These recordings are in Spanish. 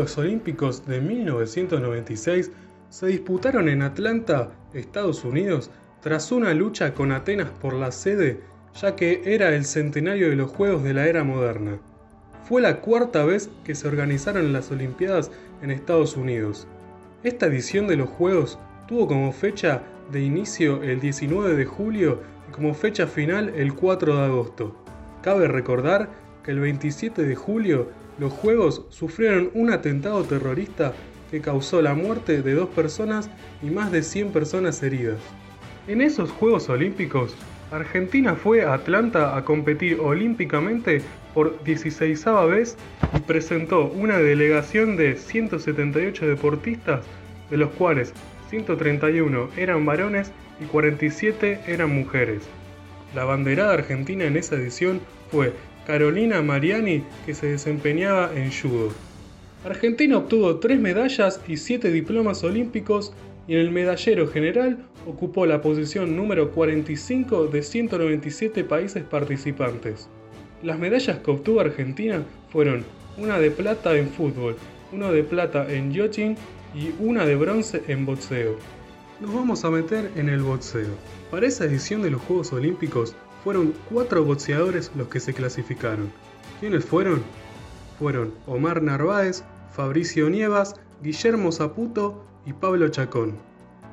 Juegos Olímpicos de 1996 se disputaron en Atlanta, Estados Unidos, tras una lucha con Atenas por la sede, ya que era el centenario de los Juegos de la era moderna. Fue la cuarta vez que se organizaron las Olimpiadas en Estados Unidos. Esta edición de los Juegos tuvo como fecha de inicio el 19 de julio y como fecha final el 4 de agosto. Cabe recordar que el 27 de julio los Juegos sufrieron un atentado terrorista que causó la muerte de dos personas y más de 100 personas heridas. En esos Juegos Olímpicos, Argentina fue a Atlanta a competir olímpicamente por 16 vez y presentó una delegación de 178 deportistas, de los cuales 131 eran varones y 47 eran mujeres. La banderada argentina en esa edición fue Carolina Mariani, que se desempeñaba en judo. Argentina obtuvo 3 medallas y 7 diplomas olímpicos y en el medallero general ocupó la posición número 45 de 197 países participantes. Las medallas que obtuvo Argentina fueron una de plata en fútbol, una de plata en yachting y una de bronce en boxeo. Nos vamos a meter en el boxeo. Para esa edición de los Juegos Olímpicos fueron cuatro boxeadores los que se clasificaron. ¿Quiénes fueron? Fueron Omar Narváez, Fabricio Nievas, Guillermo Zaputo y Pablo Chacón.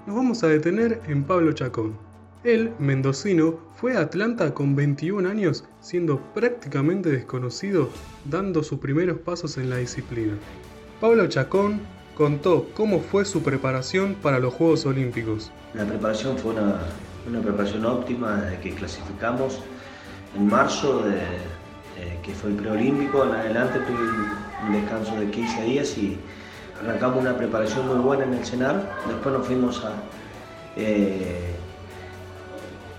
Nos vamos a detener en Pablo Chacón. Él, mendocino, fue a Atlanta con 21 años, siendo prácticamente desconocido, dando sus primeros pasos en la disciplina. Pablo Chacón contó cómo fue su preparación para los Juegos Olímpicos. La preparación fue una, una preparación óptima desde que clasificamos en marzo, que fue el preolímpico, en adelante tuve un descanso de 15 días y arrancamos una preparación muy buena en el CENAR, después nos fuimos a, eh,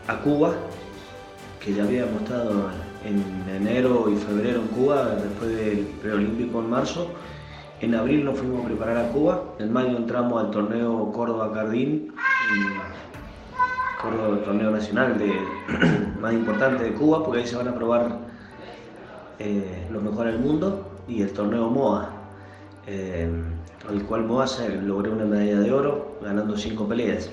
a Cuba, que ya habíamos estado en enero y febrero en Cuba, después del preolímpico en marzo, en abril nos fuimos a preparar a Cuba, en mayo entramos al torneo Córdoba, el torneo nacional de, más importante de Cuba, porque ahí se van a probar eh, los mejores del mundo, y el torneo MOA, eh, al cual MOA se logró una medalla de oro ganando cinco peleas.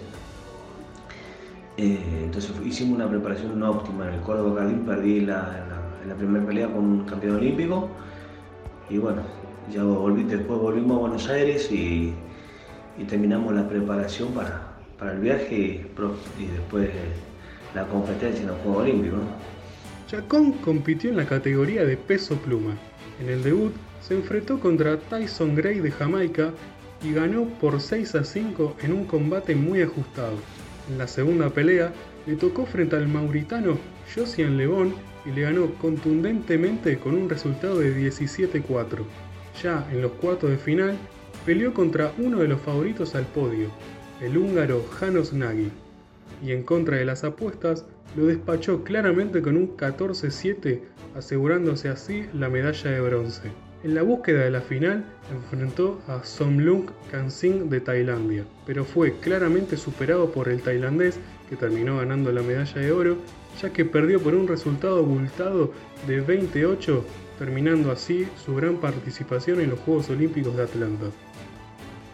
Eh, entonces hicimos una preparación no óptima. En el Córdoba Cardín perdí la, la, la primera pelea con un campeón olímpico y bueno, ya volví, después volvimos a Buenos Aires y, y terminamos la preparación para, para el viaje y, después la competencia en los Juegos Olímpicos. Chacón compitió en la categoría de peso pluma. En el debut se enfrentó contra Tyson Gray de Jamaica y ganó por 6 a 5 en un combate muy ajustado. En la segunda pelea le tocó frente al mauritano Josian Lebón y le ganó contundentemente con un resultado de 17-4. Ya en los cuartos de final, peleó contra uno de los favoritos al podio, el húngaro Janos Nagy, y en contra de las apuestas lo despachó claramente con un 14-7, asegurándose así la medalla de bronce. En la búsqueda de la final enfrentó a Somlung Kansing de Tailandia, pero fue claramente superado por el tailandés que terminó ganando la medalla de oro, ya que perdió por un resultado abultado de 28, terminando así su gran participación en los Juegos Olímpicos de Atlanta.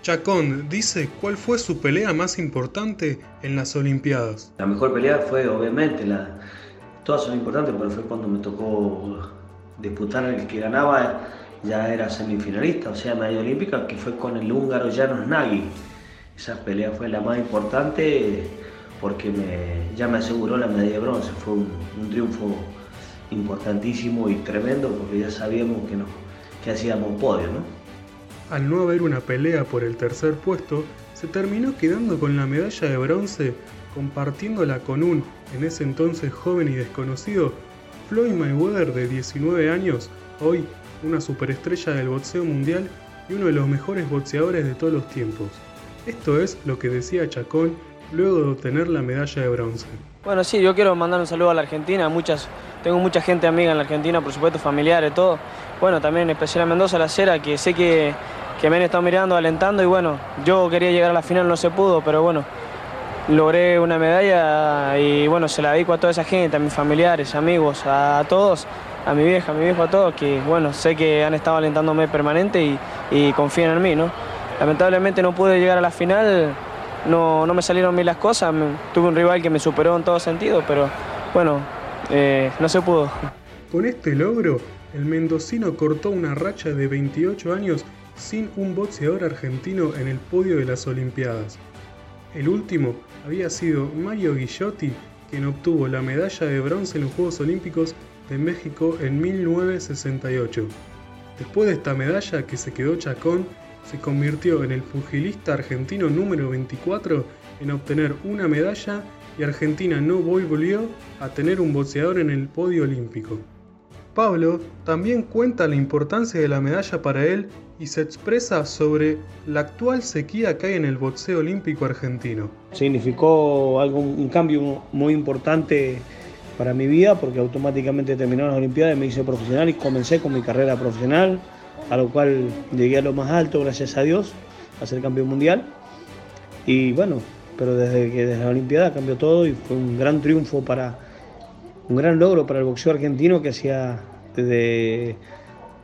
Chacón dice cuál fue su pelea más importante en las Olimpiadas. La mejor pelea fue obviamente la... Todas son importantes, pero fue cuando me tocó disputar el que ganaba ya era semifinalista, o sea, medalla olímpica, que fue con el húngaro Janos Nagy. Esa pelea fue la más importante porque me, ya me aseguró la medalla de bronce. Fue un, un triunfo importantísimo y tremendo porque ya sabíamos que, no, que hacíamos podio, ¿no? Al no haber una pelea por el tercer puesto, se terminó quedando con la medalla de bronce, compartiéndola con un, en ese entonces joven y desconocido, Floyd Mayweather de 19 años, hoy una superestrella del boxeo mundial y uno de los mejores boxeadores de todos los tiempos. Esto es lo que decía Chacón luego de obtener la medalla de bronce. Bueno, sí, yo quiero mandar un saludo a la Argentina, muchas, tengo mucha gente amiga en la Argentina, por supuesto, familiares, todo. Bueno, también en especial a Mendoza, la Cera, que sé que, que me han estado mirando, alentando y bueno, yo quería llegar a la final, no se pudo, pero bueno, logré una medalla y bueno, se la dedico a toda esa gente, a mis familiares, amigos, a todos, a mi vieja, a mi viejo, a todos, que bueno, sé que han estado alentándome permanente y, confían en mí, ¿no? Lamentablemente no pude llegar a la final, no, no me salieron bien las cosas, tuve un rival que me superó en todo sentido, pero bueno, eh, no se pudo. Con este logro, el mendocino cortó una racha de 28 años sin un boxeador argentino en el podio de las Olimpiadas. El último había sido Mario Guillotti, quien obtuvo la medalla de bronce en los Juegos Olímpicos de México en 1968. Después de esta medalla que se quedó Chacón, se convirtió en el pugilista argentino número 24 en obtener una medalla y Argentina no volvió a tener un boxeador en el podio olímpico. Pablo también cuenta la importancia de la medalla para él y se expresa sobre la actual sequía que hay en el boxeo olímpico argentino. Significó algo, un cambio muy importante para mi vida porque automáticamente terminó las Olimpiadas, me hice profesional y comencé con mi carrera profesional, a lo cual llegué a lo más alto, gracias a Dios, a ser campeón mundial. Y bueno, pero desde que desde la Olimpiada cambió todo y fue un gran triunfo para, un gran logro para el boxeo argentino que hacía desde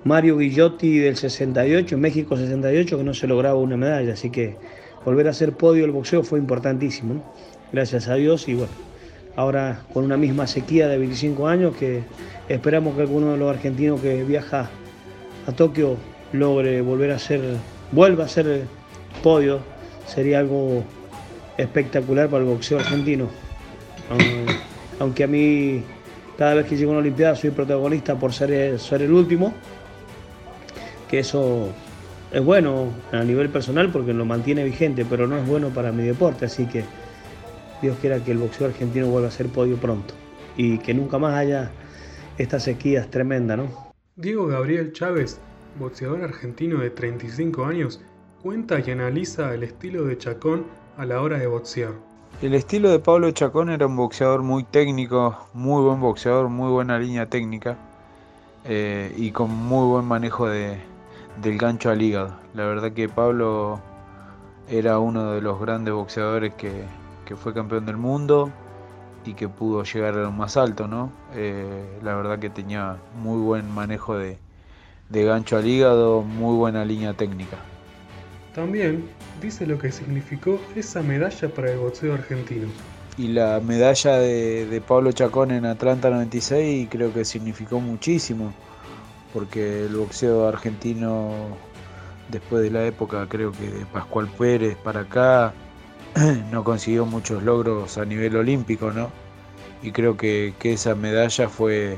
Mario Guillotti del 68, México 68, que no se lograba una medalla. Así que volver a ser podio del boxeo fue importantísimo. Gracias a Dios y bueno, ahora con una misma sequía de 25 años que esperamos que alguno de los argentinos que viaja a Tokio logre volver a ser, vuelva a ser podio. Sería algo espectacular para el boxeo argentino. Aunque a mí cada vez que llego a una Olimpiada soy protagonista por ser el último, que eso es bueno a nivel personal porque lo mantiene vigente, pero no es bueno para mi deporte, así que Dios quiera que el boxeo argentino vuelva a ser podio pronto y que nunca más haya estas sequías tremendas, ¿no? Diego Gabriel Chávez, boxeador argentino de 35 años, cuenta y analiza el estilo de Chacón a la hora de boxear. El estilo de Pablo Chacón era un boxeador muy técnico, muy buen boxeador, muy buena línea técnica eh, y con muy buen manejo de, del gancho al hígado. La verdad que Pablo era uno de los grandes boxeadores que, fue campeón del mundo y que pudo llegar a lo más alto, ¿no? Eh, la verdad que tenía muy buen manejo de, de gancho al hígado, muy buena línea técnica. También dice lo que significó esa medalla para el boxeo argentino. Y la medalla de, de Pablo Chacón en Atlanta 96 creo que significó muchísimo porque el boxeo argentino después de la época creo que de Pascual Pérez para acá no consiguió muchos logros a nivel olímpico, ¿no? Y creo que, esa medalla fue,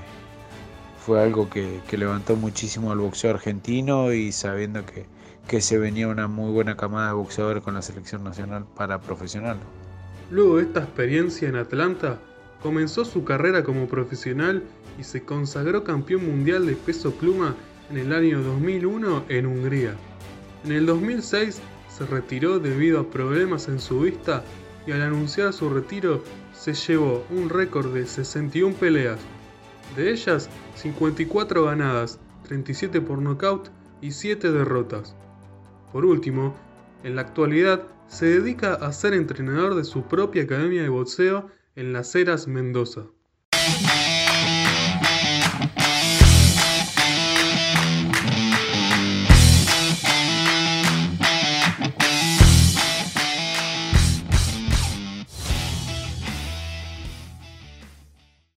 fue algo que, levantó muchísimo al boxeo argentino y sabiendo que, que se venía una muy buena camada de boxeadores con la selección nacional para profesional. Luego de esta experiencia en Atlanta, comenzó su carrera como profesional y se consagró campeón mundial de peso pluma en el año 2001 en Hungría. En el 2006 se retiró debido a problemas en su vista y al anunciar su retiro se llevó un récord de 61 peleas, de ellas 54 ganadas, 37 por nocaut y 7 derrotas. Por último, en la actualidad se dedica a ser entrenador de su propia academia de boxeo en Las Heras, Mendoza.